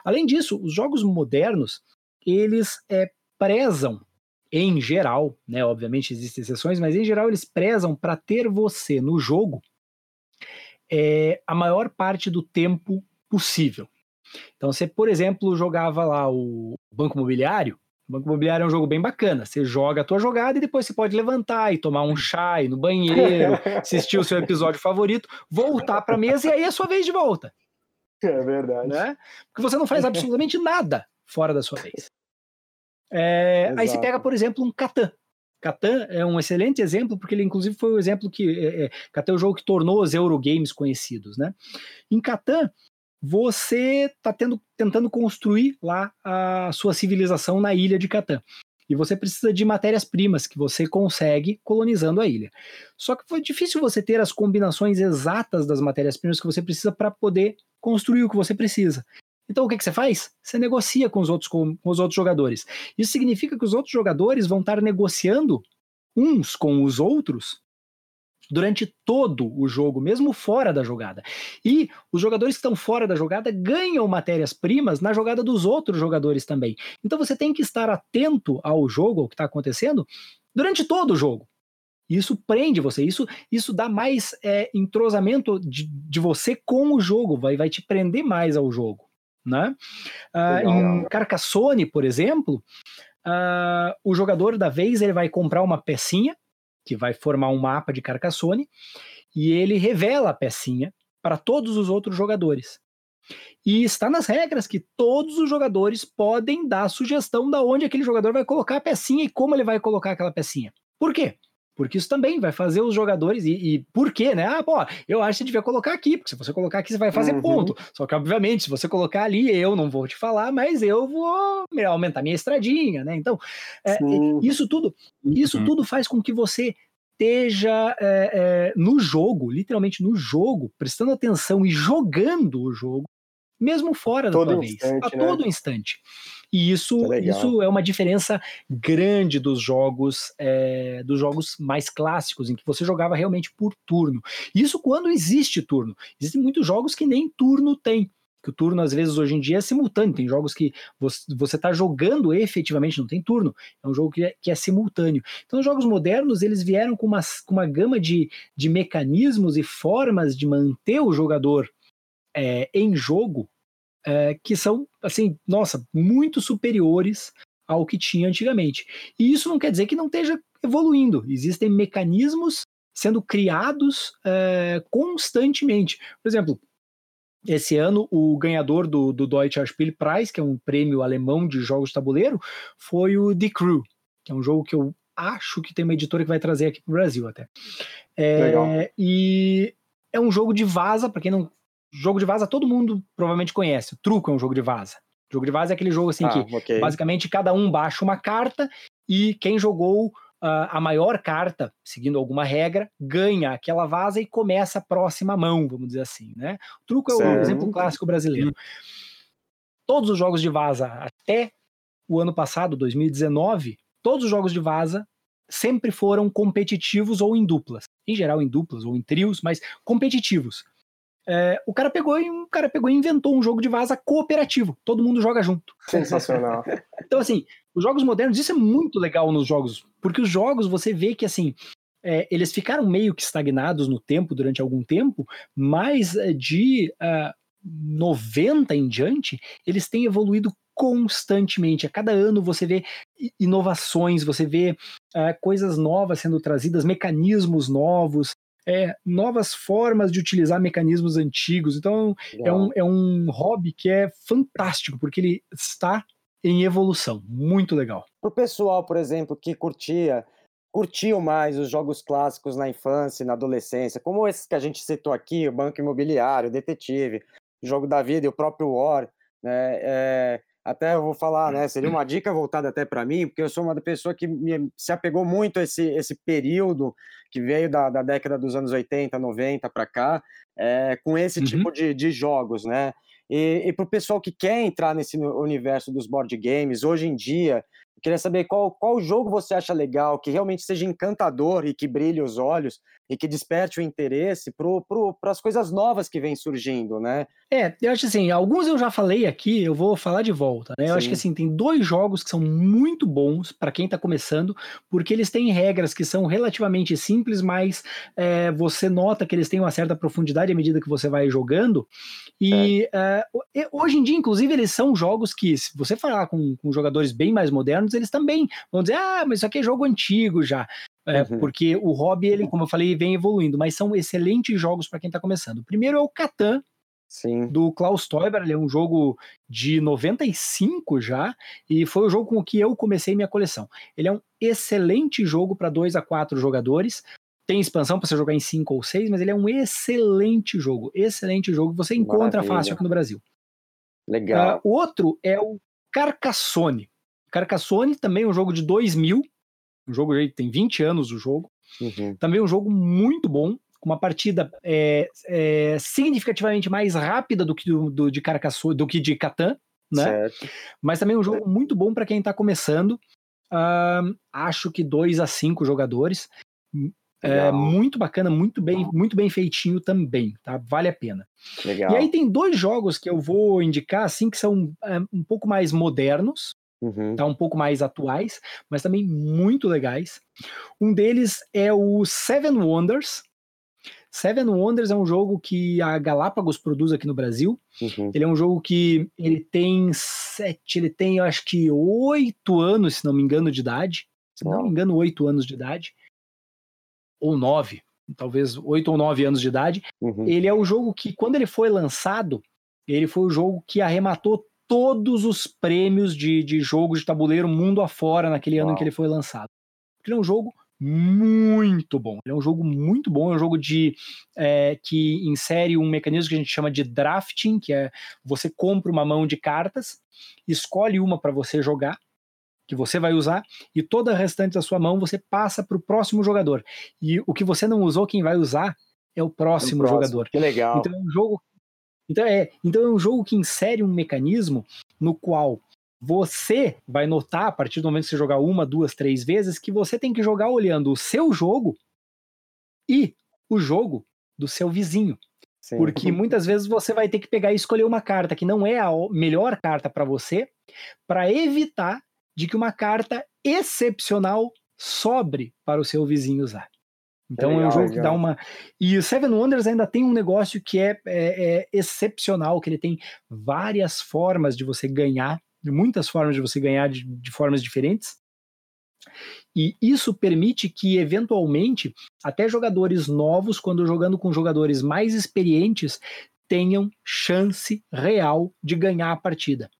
Além disso, os jogos modernos eles é, prezam em geral, né, obviamente existem exceções, mas em geral eles prezam para ter você no jogo é, a maior parte do tempo possível. Então, você, por exemplo, jogava lá o Banco Imobiliário. O Banco Imobiliário é um jogo bem bacana. Você joga a tua jogada e depois você pode levantar e tomar um chá, ir no banheiro, assistir o seu episódio favorito, voltar para a mesa e aí é a sua vez de volta.
É verdade.
Né? Porque você não faz absolutamente nada fora da sua vez. É, aí você pega, por exemplo, um Catan. Catan é um excelente exemplo, porque ele inclusive foi o exemplo que. É, é, Catan é o jogo que tornou os Eurogames conhecidos, né? Em Catan, você está tentando construir lá a sua civilização na ilha de Catan. E você precisa de matérias-primas que você consegue colonizando a ilha. Só que foi difícil você ter as combinações exatas das matérias-primas que você precisa para poder construir o que você precisa. Então o que, que você faz? Você negocia com os, outros, com, os outros jogadores. Isso significa que os outros jogadores vão estar negociando uns com os outros durante todo o jogo, mesmo fora da jogada. E os jogadores que estão fora da jogada ganham matérias-primas na jogada dos outros jogadores também. Então você tem que estar atento ao jogo, ao que está acontecendo, durante todo o jogo. Isso prende você, isso, isso dá mais é, entrosamento de, de você com o jogo, vai, vai te prender mais ao jogo. Né? Uh, em Carcassonne, por exemplo, uh, o jogador da vez ele vai comprar uma pecinha que vai formar um mapa de Carcassonne e ele revela a pecinha para todos os outros jogadores. E está nas regras que todos os jogadores podem dar sugestão da onde aquele jogador vai colocar a pecinha e como ele vai colocar aquela pecinha. Por quê? Porque isso também vai fazer os jogadores, e, e por quê, né? Ah, pô, eu acho que você devia colocar aqui, porque se você colocar aqui, você vai fazer uhum. ponto. Só que, obviamente, se você colocar ali, eu não vou te falar, mas eu vou aumentar minha estradinha, né? Então, é, isso tudo, isso uhum. tudo faz com que você esteja é, é, no jogo, literalmente no jogo, prestando atenção e jogando o jogo, mesmo fora da tua vez, a né? todo instante. E isso é, isso é uma diferença grande dos jogos é, dos jogos mais clássicos, em que você jogava realmente por turno. Isso quando existe turno. Existem muitos jogos que nem turno tem que o turno às vezes hoje em dia é simultâneo. Tem jogos que você está jogando efetivamente, não tem turno. É um jogo que é, que é, simultâneo. Então, os jogos modernos eles vieram com uma, com uma gama de, de mecanismos e formas de manter o jogador é, em jogo é, que são, assim, nossa, muito superiores ao que tinha antigamente. E isso não quer dizer que não esteja evoluindo. Existem mecanismos sendo criados é, constantemente. Por exemplo, esse ano, o ganhador do, do Deutsche Spielpreis, que é um prêmio alemão de jogos de tabuleiro, foi o The Crew, que é um jogo que eu acho que tem uma editora que vai trazer aqui para o Brasil até. É, Legal. E é um jogo de vaza, para quem não jogo de vaza todo mundo provavelmente conhece. O truco é um jogo de vaza. O jogo de vaza é aquele jogo assim
Ah,
que
ok.
basicamente cada um baixa uma carta e quem jogou ah, a maior carta, seguindo alguma regra, ganha aquela vaza e começa a próxima mão, vamos dizer assim, né? O truco é o
Certo.
exemplo clássico brasileiro. Todos os jogos de vaza até o ano passado, 2019, todos os jogos de vaza sempre foram competitivos ou em duplas. Em geral em duplas ou em trios, mas competitivos. É, o cara pegou e um cara pegou e inventou um jogo de vaza cooperativo. Todo mundo joga junto.
Sensacional.
Então, assim, os jogos modernos, isso é muito legal nos jogos, porque os jogos você vê que, assim, é, eles ficaram meio que estagnados no tempo durante algum tempo, mas é, de ah, 90 em diante, eles têm evoluído constantemente. A cada ano você vê inovações, você vê ah, coisas novas sendo trazidas, mecanismos novos. É, novas formas de utilizar mecanismos antigos. Então, é um, é um hobby que é fantástico, porque ele está em evolução. Muito legal.
Pro pessoal, por exemplo, que curtia, curtiu mais os jogos clássicos na infância e na adolescência, como esses que a gente citou aqui, o Banco Imobiliário, o Detetive, o Jogo da Vida e o próprio War, né? é, até eu vou falar, né? Seria uma dica voltada até para mim, porque eu sou uma pessoa que me- se apegou muito a esse, esse período que veio da, da década dos anos 80, 90 para cá, é, com esse
Uhum.
tipo de, de jogos, né? E, e para o pessoal que quer entrar nesse universo dos board games, hoje em dia, queria saber qual, qual jogo você acha legal, que realmente seja encantador e que brilhe os olhos e que desperte o interesse para as coisas novas que vêm surgindo, né?
É, eu acho assim, alguns eu já falei aqui, eu vou falar de volta, né? Eu acho que assim, tem dois jogos que são muito bons para quem tá começando, porque eles têm regras que são relativamente simples, mas é, você nota que eles têm uma certa profundidade à medida que você vai jogando. E é, e hoje em dia, inclusive, eles são jogos que, se você falar com, com jogadores bem mais modernos, eles também vão dizer: ah, mas isso aqui é jogo antigo já. É,
Uhum.
Porque o hobby, ele, como eu falei, vem evoluindo, mas são excelentes jogos para quem tá começando. O primeiro é o Catan,
Sim.
do Klaus Teuber, ele é um jogo de 95 já, e foi o jogo com o que eu comecei minha coleção. Ele é um excelente jogo para 2 a 4 jogadores. Tem expansão para você jogar em 5 ou 6, mas ele é um excelente jogo. Excelente jogo você encontra
Maravilha.
fácil aqui no Brasil.
Legal.
O outro é o Carcassonne. Carcassonne também é um jogo de 2000, um jogo que tem 20 anos o jogo.
Uhum.
Também um jogo muito bom, com uma partida é, é, significativamente mais rápida do que do, do de Carcassonne, do que de Catan, né?
Certo.
Mas também um jogo muito bom para quem está começando. Ahn, acho que 2 a 5 jogadores. É, muito bacana, muito bem, muito bem feitinho também, tá? Vale a pena.
Legal.
E aí tem dois jogos que eu vou indicar, assim, que são é, um pouco mais modernos,
Uhum.
tá? Um pouco mais atuais, mas também muito legais. Um deles é o Seven Wonders. Seven Wonders é um jogo que a Galápagos produz aqui no Brasil.
Uhum.
Ele é um jogo que ele tem sete, ele tem, eu acho que oito anos, se não me engano, de idade. Se não me engano, oito anos de idade. Ou nove, talvez oito ou nove anos de idade.
Uhum.
Ele é o jogo que, quando ele foi lançado, ele foi o jogo que arrematou todos os prêmios de, de jogo de tabuleiro mundo afora naquele ano em
Uau.
que ele foi lançado. Ele é um jogo muito bom. Ele é um jogo muito bom, é um jogo de é, que insere um mecanismo que a gente chama de drafting, que é você compra uma mão de cartas, escolhe uma para você jogar, que você vai usar, e toda a restante da sua mão você passa para o próximo jogador. E o que você não usou, quem vai usar é o próximo,
próximo.
jogador.
Que legal.
Então é um jogo. Então é, então é um jogo que insere um mecanismo no qual você vai notar, a partir do momento que você jogar uma, duas, três vezes, que você tem que jogar olhando o seu jogo e o jogo do seu vizinho.
Sim.
Porque muitas vezes você vai ter que pegar e escolher uma carta que não é a melhor carta para você, para evitar de que uma carta excepcional sobre para o seu vizinho usar. Então é, um
legal,
jogo que
legal.
dá uma. E o Seven Wonders ainda tem um negócio que é, é- é excepcional, que ele tem várias formas de você ganhar, muitas formas de você ganhar de, de formas diferentes. E isso permite que, eventualmente, até jogadores novos, quando jogando com jogadores mais experientes, tenham chance real de ganhar a partida.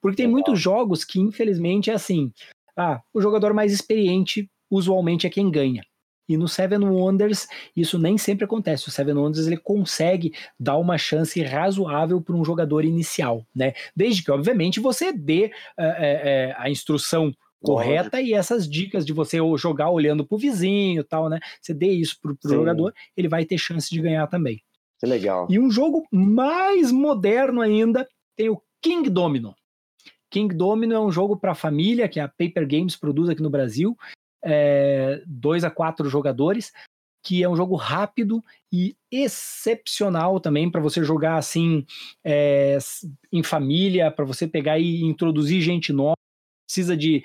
Porque tem muitos jogos que, infelizmente, é assim: ah, o jogador mais experiente usualmente é quem ganha. E no Seven Wonders, isso nem sempre acontece. O Seven Wonders ele consegue dar uma chance razoável para um jogador inicial, né? Desde que, obviamente, você dê é, é, a instrução correta e essas dicas de você jogar olhando pro vizinho tal, né? Você dê isso pro, pro jogador, ele vai ter chance de ganhar também.
Que legal.
E um jogo mais moderno ainda tem o King Domino. King Domino é um jogo para família que a Paper Games produz aqui no Brasil, é, dois a quatro jogadores, que é um jogo rápido e excepcional também para você jogar assim é, em família, para você pegar e introduzir gente nova. Precisa de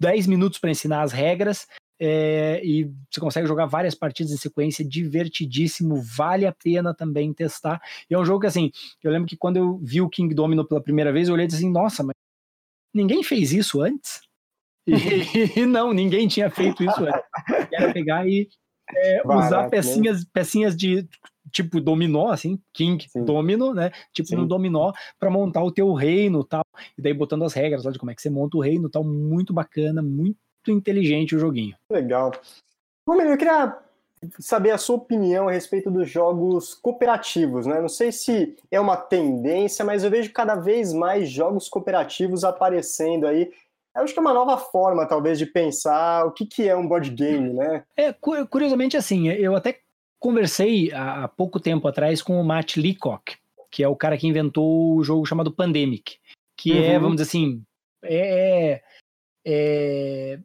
10 minutos para ensinar as regras é, e você consegue jogar várias partidas em sequência, divertidíssimo, vale a pena também testar. E é um jogo que, assim, eu lembro que quando eu vi o King Domino pela primeira vez, eu olhei e disse assim, nossa, mas ninguém fez isso antes? E, e não, ninguém tinha feito isso antes. Era pegar e é, usar né? pecinhas, pecinhas de tipo dominó, assim, King Sim. Domino, né? Tipo Sim. no dominó, para montar o teu reino tal. E daí botando as regras lá de como é que você monta o reino tal. Muito bacana, muito inteligente o joguinho.
Legal. Romero, eu queria saber a sua opinião a respeito dos jogos cooperativos, né? Não sei se é uma tendência, mas eu vejo cada vez mais jogos cooperativos aparecendo aí. Eu acho que é uma nova forma, talvez, de pensar o que, que é um board game, né?
É, curiosamente, assim, eu até conversei há pouco tempo atrás com o Matt Leacock, que é o cara que inventou o jogo chamado Pandemic, que é, uhum. é, vamos dizer assim, é, é,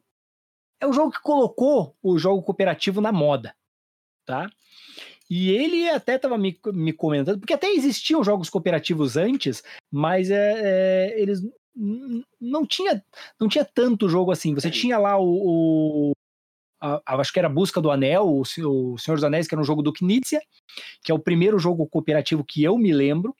é o jogo que colocou o jogo cooperativo na moda, tá? E ele até estava me, me comentando, porque até existiam jogos cooperativos antes, mas é, é, eles não tinha, não tinha tanto jogo assim. Você tinha lá o, o a, acho que era Busca do Anel, o, o Senhor dos Anéis, que era um jogo do Knizia, que é o primeiro jogo cooperativo que eu me lembro.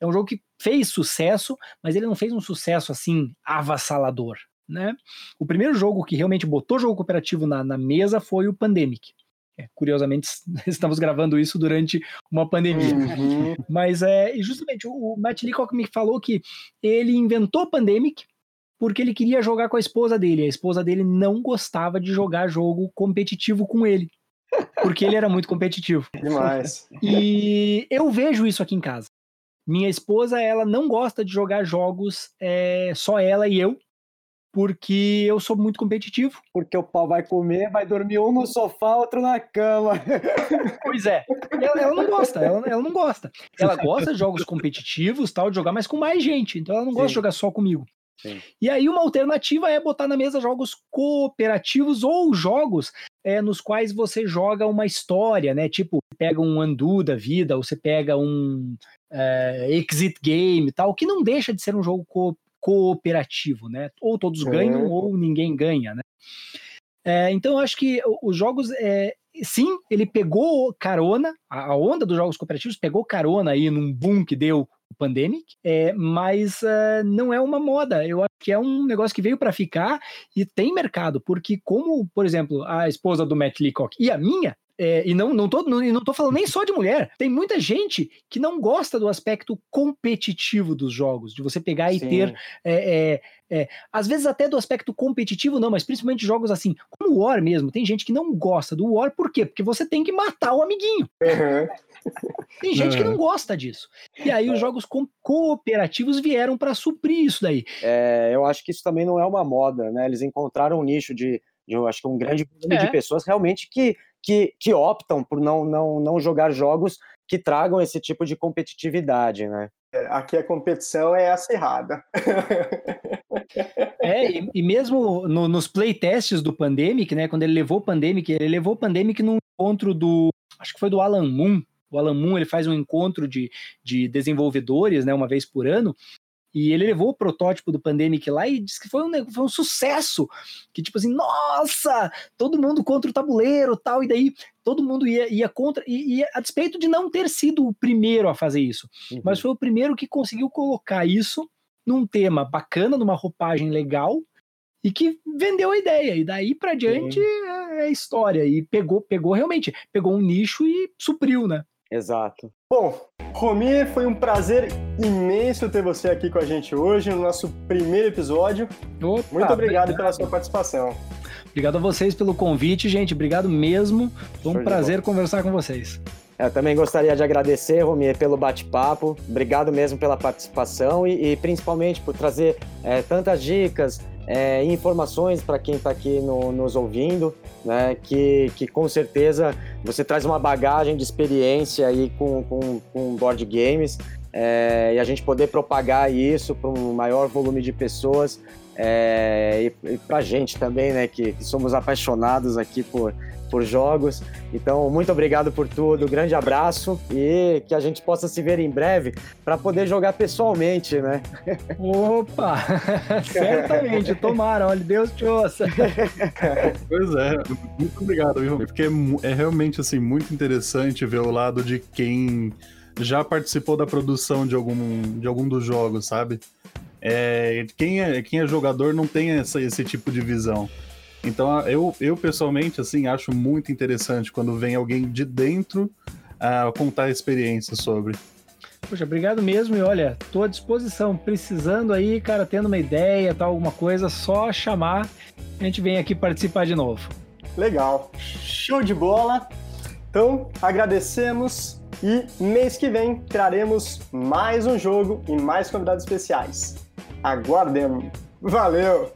É um jogo que fez sucesso, mas ele não fez um sucesso assim avassalador. Né? O primeiro jogo que realmente botou jogo cooperativo na, na mesa foi o Pandemic. É, curiosamente, estamos gravando isso durante uma pandemia. Uhum. Mas é justamente o Matt Leacock me falou que ele inventou Pandemic porque ele queria jogar com a esposa dele. A esposa dele não gostava de jogar jogo competitivo com ele. Porque ele era muito competitivo.
Demais.
E eu vejo isso aqui em casa. Minha esposa, ela não gosta de jogar jogos é, só ela e eu porque eu sou muito competitivo.
Porque o pau vai comer, vai dormir um no sofá, outro na cama.
Pois é. Ela, ela não gosta, ela, ela, não gosta. Ela gosta de jogos competitivos, tal, de jogar mais com mais gente. Então ela não Sim. gosta de jogar só comigo. Sim. E aí uma alternativa é botar na mesa jogos cooperativos ou jogos é, nos quais você joga uma história, né? Tipo, pega um Undo da vida, ou você pega um é, Exit Game tal, que não deixa de ser um jogo co cooperativo, né? Ou todos ganham ou ninguém ganha, né? É, então eu acho que os jogos, é, sim, ele pegou carona, a onda dos jogos cooperativos pegou carona aí num boom que deu o Pandemic, é, mas uh, não é uma moda. Eu acho que é um negócio que veio para ficar e tem mercado, porque como, por exemplo, a esposa do Matt Leacock e a minha, é, e não, não, tô, não, não tô falando nem só de mulher. Tem muita gente que não gosta do aspecto competitivo dos jogos, de você pegar Sim. e ter. É, é, é, às vezes até do aspecto competitivo, não, mas principalmente jogos assim, como o War mesmo. Tem gente que não gosta do War, por quê? Porque você tem que matar o amiguinho. Uhum. Tem gente que não gosta disso. E aí os é. jogos co cooperativos vieram para suprir isso daí.
É, eu acho que isso também não é uma moda, né? Eles encontraram um nicho de, de eu acho que um grande número de pessoas realmente que que, que optam por não, não, não jogar jogos que tragam esse tipo de competitividade, né?
É, aqui a competição é acirrada.
É, e, e mesmo no, nos playtests do Pandemic, né? Quando ele levou o Pandemic, ele levou o Pandemic num encontro do. Acho que foi do Alan Moon. O Alan Moon ele faz um encontro de, de desenvolvedores, né? Uma vez por ano. E ele levou o protótipo do Pandemic lá e disse que foi um, foi um sucesso. Que tipo assim, nossa, todo mundo contra o tabuleiro tal. E daí todo mundo ia, ia contra. E, a despeito de não ter sido o primeiro a fazer isso. Uhum. Mas foi o primeiro que conseguiu colocar isso num tema bacana, numa roupagem legal e que vendeu a ideia. E daí para diante é, é história. E pegou, pegou realmente, pegou um nicho e supriu, né?
Exato.
Bom, Romi, foi um prazer imenso ter você aqui com a gente hoje no nosso primeiro episódio. Opa, Muito obrigado, obrigado pela sua participação.
Obrigado a vocês pelo convite, gente. Obrigado mesmo. Foi um prazer conversar com vocês.
Eu também gostaria de agradecer, Romier, pelo bate-papo. Obrigado mesmo pela participação e, e principalmente por trazer é, tantas dicas é, informações para quem está aqui no, nos ouvindo, né? Que, que com certeza você traz uma bagagem de experiência aí com, com, com board games é, e a gente poder propagar isso para um maior volume de pessoas é, e, e para a gente também, né? Que, que somos apaixonados aqui por por jogos. Então, muito obrigado por tudo, grande abraço e que a gente possa se ver em breve para poder jogar pessoalmente, né?
Opa! Certamente, tomara, olha, Deus te ouça.
Pois é, muito obrigado, viu? Porque é, é realmente assim muito interessante ver o lado de quem já participou da produção de algum, de algum dos jogos, sabe? É, quem, é, quem é jogador não tem essa, esse tipo de visão. Então eu, eu pessoalmente assim acho muito interessante quando vem alguém de dentro a uh, contar a experiência sobre.
Poxa, obrigado mesmo e olha, tô à disposição, precisando aí, cara, tendo uma ideia, tal, alguma coisa, só chamar, a gente vem aqui participar de novo.
Legal, show de bola. Então, agradecemos e mês que vem traremos mais um jogo e mais convidados especiais. Aguardemos. Valeu!